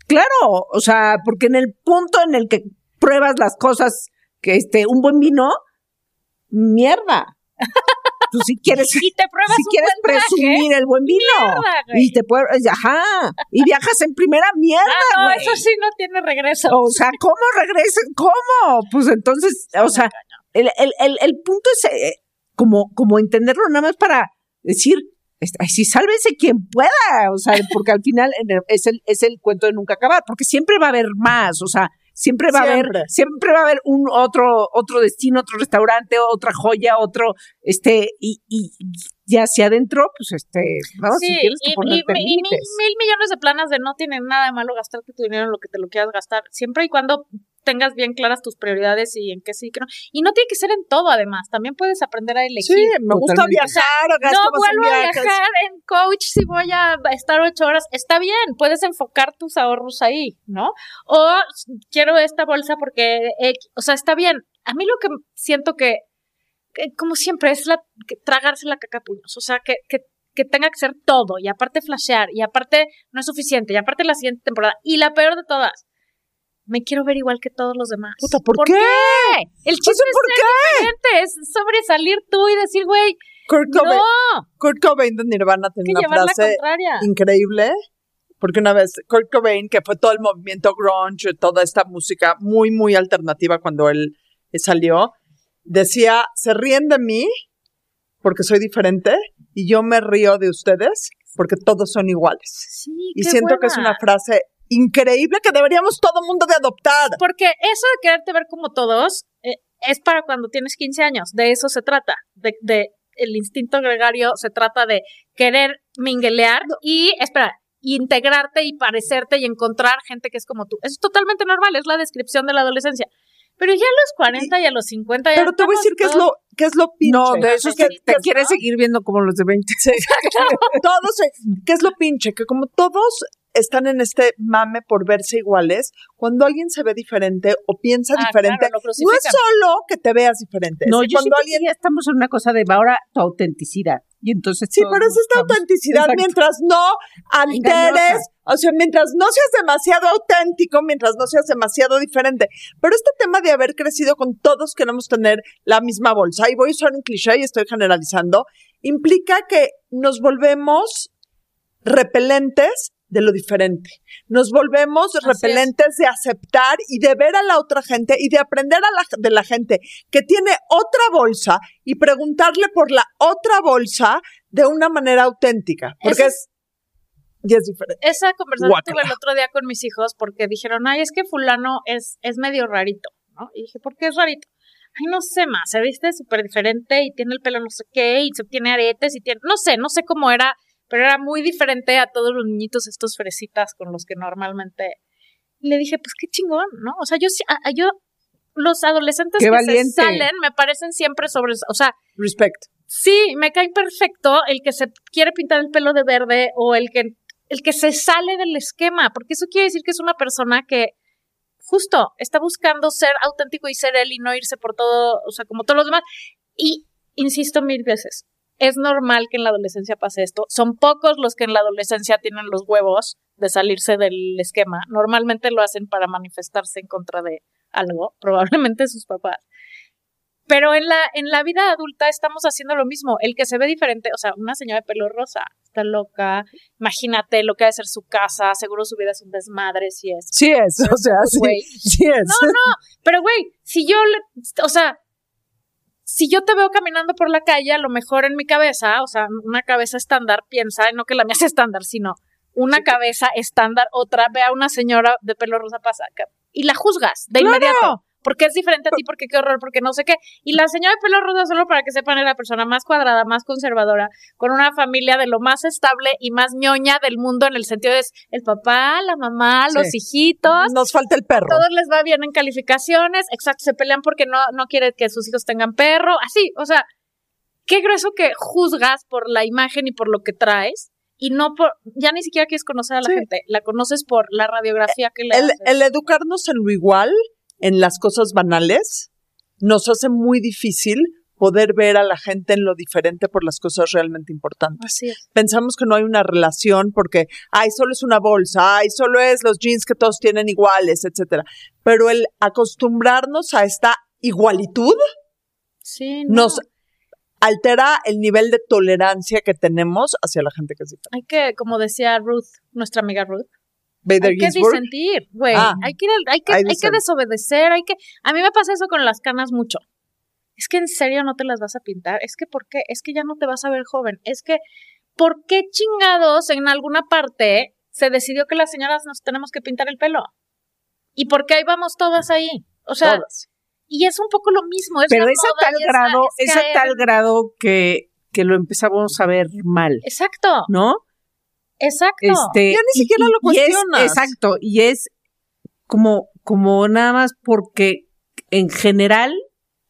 C: Claro, o sea, porque en el punto en el que pruebas las cosas, que este, un buen vino, mierda. Tú si quieres,
B: Y te pruebas
C: si
B: un
C: quieres
B: buen traje,
C: presumir el buen vino.
B: mierda.
C: Y te puedes, ajá, y viajas en primera mierda,
B: Ah, no,
C: güey.
B: eso sí no tiene regreso.
C: O sea, ¿cómo regresan? ¿Cómo? Pues entonces, o sea, el, el, el, el punto es eh, como, como entenderlo nada más para decir, este, ay, sí, sálvese quien pueda, o sea, porque al final es el, es el cuento de nunca acabar, porque siempre va a haber más, o sea, siempre va a haber, siempre. va a haber un otro, otro destino, otro restaurante, otra joya, otro, este, y, y ya hacia adentro, pues este, vamos,
B: Sí,
C: si quieres
B: y, y- y mil, mil millones de planas de no tienen nada de malo gastarte tu dinero en lo que te lo quieras gastar, siempre y cuando tengas bien claras tus prioridades y en qué sí y qué no. Y no tiene que ser en todo, además, también puedes aprender a elegir.
D: Sí, me gusta
C: Totalmente.
D: viajar, gasto
B: no
D: más en
B: vuelvo a viajar en coach si voy a estar ocho horas. Está bien, puedes enfocar tus ahorros ahí, ¿no? O quiero esta bolsa porque, eh, o sea, está bien. A mí lo que siento que, que como siempre, es la, que tragarse la caca a puños. O sea, que, que, que tenga que ser todo y aparte flashear y aparte no es suficiente y aparte la siguiente temporada. Y la peor de todas, me quiero ver igual que todos los demás.
D: Puta, ¿por qué?
B: El chiste
D: ¿Eso por
B: es diferente, es sobresalir tú y decir, güey,
D: Kurt Cobain,
B: no,
D: Kurt Cobain de Nirvana tenía una frase increíble, porque una vez Kurt Cobain, que fue todo el movimiento grunge, toda esta música muy, muy alternativa cuando él eh, salió, decía, se ríen de mí porque soy diferente y yo me río de ustedes porque todos son iguales.
B: Sí,
D: Y
B: qué
D: siento que es una frase increíble que deberíamos todo mundo de adoptar.
B: Porque eso de quererte ver como todos eh, es para cuando tienes 15 años. De eso se trata. De, de el instinto gregario se trata de querer minguelear y, espera, integrarte y parecerte y encontrar gente que es como tú. Eso es totalmente normal, es la descripción de la adolescencia. Pero ya a los 40 y a los 50 ya
D: Pero te voy a decir qué es
B: todos-
D: lo, qué es lo pinche.
C: No, de eso es que te quieres
B: ¿no?
C: seguir viendo como los de 20.
D: todos, eh, ¿qué es lo pinche? Que como todos están en este mame por verse iguales, cuando alguien se ve diferente o piensa
B: Ah,
D: diferente,
B: claro,
D: no es solo que te veas diferente.
C: No,
D: es
C: yo
D: cuando alguien
C: ya estamos en una cosa de ahora tu autenticidad. Y entonces
D: Sí, pero es esta autenticidad
C: Exacto.
D: mientras no alteres, o sea, mientras no seas demasiado auténtico, mientras no seas demasiado diferente. Pero este tema de haber crecido con todos queremos tener la misma bolsa, y voy a usar un cliché y estoy generalizando, implica que nos volvemos repelentes de lo diferente. Nos volvemos
B: es.
D: repelentes de aceptar y de ver a la otra gente y de aprender a la, de la gente que tiene otra bolsa y preguntarle por la otra bolsa de una manera auténtica. Porque es, y es diferente.
B: esa conversación
D: Guácala.
B: tuve el otro día con mis hijos porque dijeron, ay, es que fulano es, es medio rarito, ¿no? Y dije, ¿por qué es rarito? Ay, no sé más, se viste súper diferente y tiene el pelo no sé qué y se tiene aretes y tiene, no sé, no sé cómo era, pero era muy diferente a todos los niñitos estos fresitas con los que normalmente... Le dije, pues qué chingón, ¿no? O sea, yo, sí- a- a- yo los adolescentes
C: Qué
B: que
C: valiente.
B: se salen me parecen siempre sobre, o sea,
D: Respect.
B: Sí, me cae perfecto el que se quiere pintar el pelo de verde o el que, el que se sale del esquema, porque eso quiere decir que es una persona que justo está buscando ser auténtico y ser él y no irse por todo, o sea, como todos los demás. Y insisto mil veces, es normal que en la adolescencia pase esto. Son pocos los que en la adolescencia tienen los huevos de salirse del esquema. Normalmente lo hacen para manifestarse en contra de algo, probablemente sus papás. Pero en la, en la vida adulta estamos haciendo lo mismo. El que se ve diferente, o sea, una señora de pelo rosa, está loca. Imagínate lo que ha de ser su casa, seguro su vida es un desmadre si es.
D: Sí es, o sea, sí, es.
B: No, no, pero güey, si yo le, o sea, si yo te veo caminando por la calle, a lo mejor en mi cabeza, o sea, una cabeza estándar piensa, no que la mía sea estándar, sino una cabeza estándar, otra, ve a una señora de pelo rosa pasa y la juzgas de
D: Claro.
B: inmediato. Porque es diferente a ti, porque qué horror, porque no sé qué. Y la señora de pelo rosa, solo para que sepan, es la persona más cuadrada, más conservadora, con una familia de lo más estable y más ñoña del mundo, en el sentido de es el papá, la mamá,
D: Sí.
B: los hijitos,
D: Nos falta el perro.
B: todos les va bien en calificaciones, exacto, se pelean porque no, no quiere que sus hijos tengan perro, así, o sea, qué grueso que juzgas por la imagen y por lo que traes y no por, ya ni siquiera quieres conocer a la
D: Sí.
B: gente, la conoces por la radiografía que le
D: el,
B: haces.
D: el educarnos en lo igual, en las cosas banales, nos hace muy difícil poder ver a la gente en lo diferente por las cosas realmente importantes.
B: Así es.
D: Pensamos que no hay una relación porque, ay, solo es una bolsa, ay, solo es los jeans que todos tienen iguales, etcétera. Pero el acostumbrarnos a esta igualitud
B: Sí, no.
D: nos altera el nivel de tolerancia que tenemos hacia la gente que es diferente.
B: hay que, como decía Ruth, nuestra amiga Ruth,
D: Bader
B: hay que disentir, güey.
D: Ah.
B: hay que, hay
D: Hay
B: desobedecer, hay que. A mí me pasa eso con las canas mucho. Es que en serio no te las vas a pintar. Es que ¿por qué? Es que ya no te vas a ver joven. Es que ¿por qué chingados en alguna parte se decidió que las señoras nos tenemos que pintar el pelo? ¿Y por qué ahí vamos todas ahí? O sea,
D: Todas.
B: y es un poco lo mismo. Es
C: Pero es a tal grado,
B: es
C: a tal grado que, que lo empezamos a ver mal,
B: Exacto,
C: ¿no?
B: Exacto.
C: Este,
D: Ya ni siquiera
C: y-
D: lo
C: y es-
D: cuestionas.
C: exacto, y es como, como nada más porque en general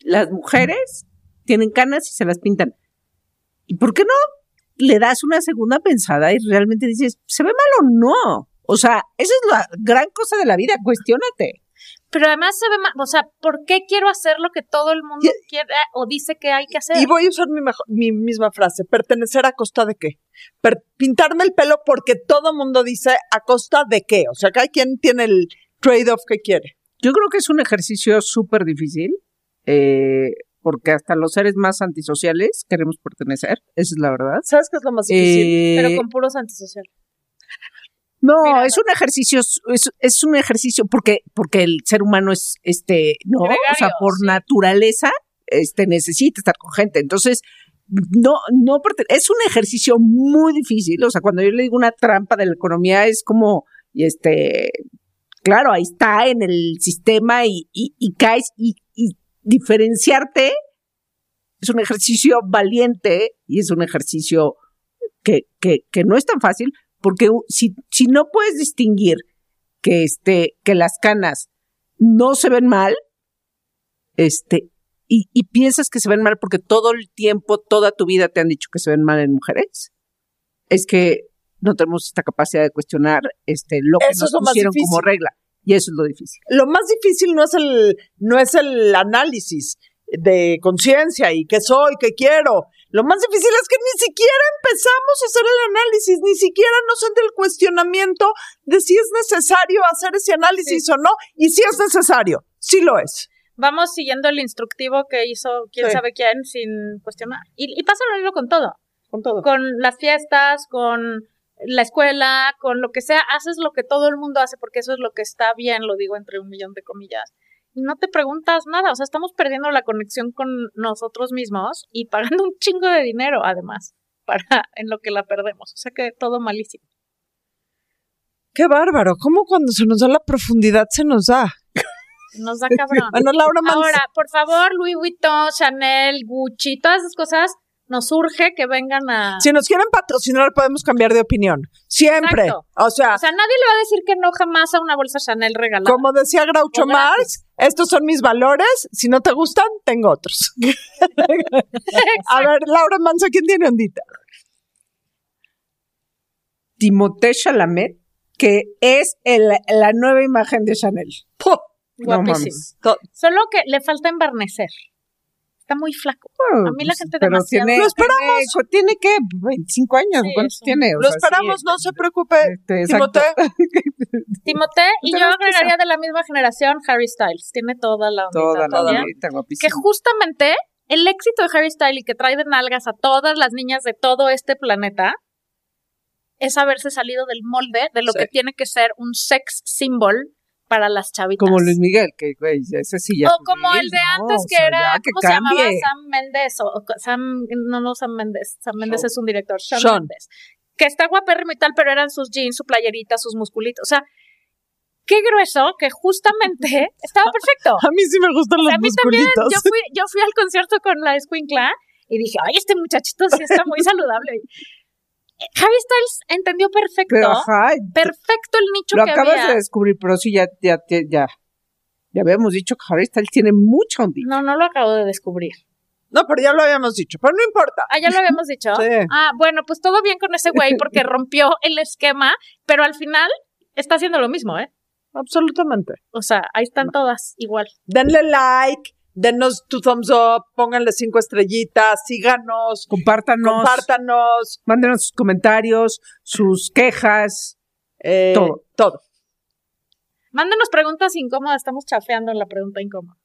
C: las mujeres tienen canas y se las pintan. ¿Y por qué no le das una segunda pensada y realmente dices, ¿se ve mal o no? O sea, esa es la gran cosa de la vida, cuestiónate.
B: Pero además se ve mal, o sea, ¿por qué quiero hacer lo que todo el mundo quiere o dice que hay que hacer?
D: Y voy a usar mi, mejo- mi misma frase. ¿Pertenecer a costa de qué? Per- pintarme el pelo porque todo mundo dice a costa de qué. O sea, cada quien tiene el trade-off que quiere.
C: Yo creo que es un ejercicio súper difícil, eh, porque hasta los seres más antisociales queremos pertenecer, esa es la verdad.
D: ¿Sabes qué es lo más difícil?
C: Eh,
B: pero con puros antisociales.
C: No,
B: Mira,
C: es un ejercicio, es, es un ejercicio porque, porque el ser humano es, este, no, o sea, por
B: sí.
C: naturaleza, este, necesita estar con gente. Entonces, no, no, es un ejercicio muy difícil. O sea, cuando yo le digo una trampa de la economía, es como, y este, claro, ahí está en el sistema y, y, y caes y, y diferenciarte es un ejercicio valiente y es un ejercicio que, que, que no es tan fácil, porque si, si no puedes distinguir que este, que las canas no se ven mal, este, y, y piensas que se ven mal porque todo el tiempo, toda tu vida te han dicho que se ven mal en mujeres, es que no tenemos esta capacidad de cuestionar este lo que
D: Eso
C: nos
D: lo
C: pusieron como regla. Y eso es lo difícil.
D: Lo más difícil no es el, no es el análisis de conciencia y qué soy, qué quiero. Lo más difícil es que ni siquiera empezamos a hacer el análisis, ni siquiera nos entra el cuestionamiento de si es necesario hacer ese análisis o no, y si es necesario, sí lo es.
B: Vamos siguiendo el instructivo que hizo quién
D: Sí.
B: sabe quién sin cuestionar. Y, y pasa lo mismo con todo.
D: Con todo.
B: Con las fiestas, con la escuela, con lo que sea, haces lo que todo el mundo hace porque eso es lo que está bien, lo digo entre un millón de comillas. Y no te preguntas nada, o sea, estamos perdiendo la conexión con nosotros mismos y pagando un chingo de dinero además para en lo que la perdemos. O sea que todo malísimo.
D: Qué bárbaro, ¿cómo cuando se nos da la profundidad se nos da?
B: Nos da cabrón.
D: Bueno, Laura
B: Ahora, por favor, Louis Vuitton, Chanel, Gucci, todas esas cosas, nos urge que vengan a...
D: si nos quieren patrocinar podemos cambiar de opinión. Siempre.
B: Exacto.
D: O sea,
B: O sea, nadie le va a decir que no jamás a una bolsa Chanel regalada.
D: como decía Groucho. Marx, estos son mis valores, si no te gustan, tengo otros. A ver, Laura Manso, ¿quién tiene ondita?
C: Timothée Chalamet, que es el- la nueva imagen de Chanel.
D: Puh,
B: Guapísimo. Solo que le falta embarnecer. Está muy flaco. A mí la gente
C: Pero
B: demasiado-
C: tiene,
D: Lo esperamos.
C: Tiene, que 25 años,
B: Sí,
C: ¿cuántos tiene? O
D: Lo
C: sea,
D: esperamos,
C: sí,
D: no se preocupe.
C: este, exacto.
D: Timothée.
B: Timothée y yo agregaría de la misma generación Harry Styles. Tiene toda la ondita
C: Toda la
B: Que justamente el éxito de Harry Styles y que trae de nalgas a todas las niñas de todo este planeta es haberse salido del molde de lo
D: Sí.
B: que tiene que ser un sex symbol para las chavitas.
C: Como Luis Miguel, que güey, ese sí ya.
B: o como
C: Luis,
B: el de
C: ¿no?
B: antes
C: O
B: que
C: sea,
B: era,
C: que
B: ¿cómo se llamaba? Sam Méndez o o Sam, no, no Sam Méndez, Sam Méndez es un director, Sean,
D: Sean.
B: Méndez. Que está guapérrimo y tal, pero eran sus jeans, su playerita, sus musculitos. O sea, qué grueso que justamente estaba perfecto.
D: A mí sí me gustan
B: O
D: los
B: sea, a mí también,
D: musculitos.
B: yo fui, yo fui al concierto con la escuincla y dije, ay, este muchachito sí está muy saludable. Harry Styles entendió perfecto,
C: Pero ajá,
B: perfecto el nicho
C: lo
B: que
C: acabas
B: había.
C: de descubrir, pero sí ya, ya, ya, ya. Ya habíamos dicho que Harry Styles tiene mucha ondita.
B: No, no lo acabo de descubrir.
D: No, pero ya lo habíamos dicho, pero no importa.
B: Ah, ya lo habíamos dicho.
D: Sí.
B: Ah, bueno, pues todo bien con ese güey porque rompió el esquema, pero al final está haciendo lo mismo, ¿eh?
D: Absolutamente.
B: O sea, ahí están todas igual.
D: Denle like, denos tu thumbs up, pónganle cinco estrellitas, síganos,
C: Compártanos,
D: compártanos,
C: mándenos sus comentarios, sus quejas.
D: eh,
C: Todo.
D: todo.
B: Mándenos preguntas incómodas, estamos chafeando en la pregunta incómoda.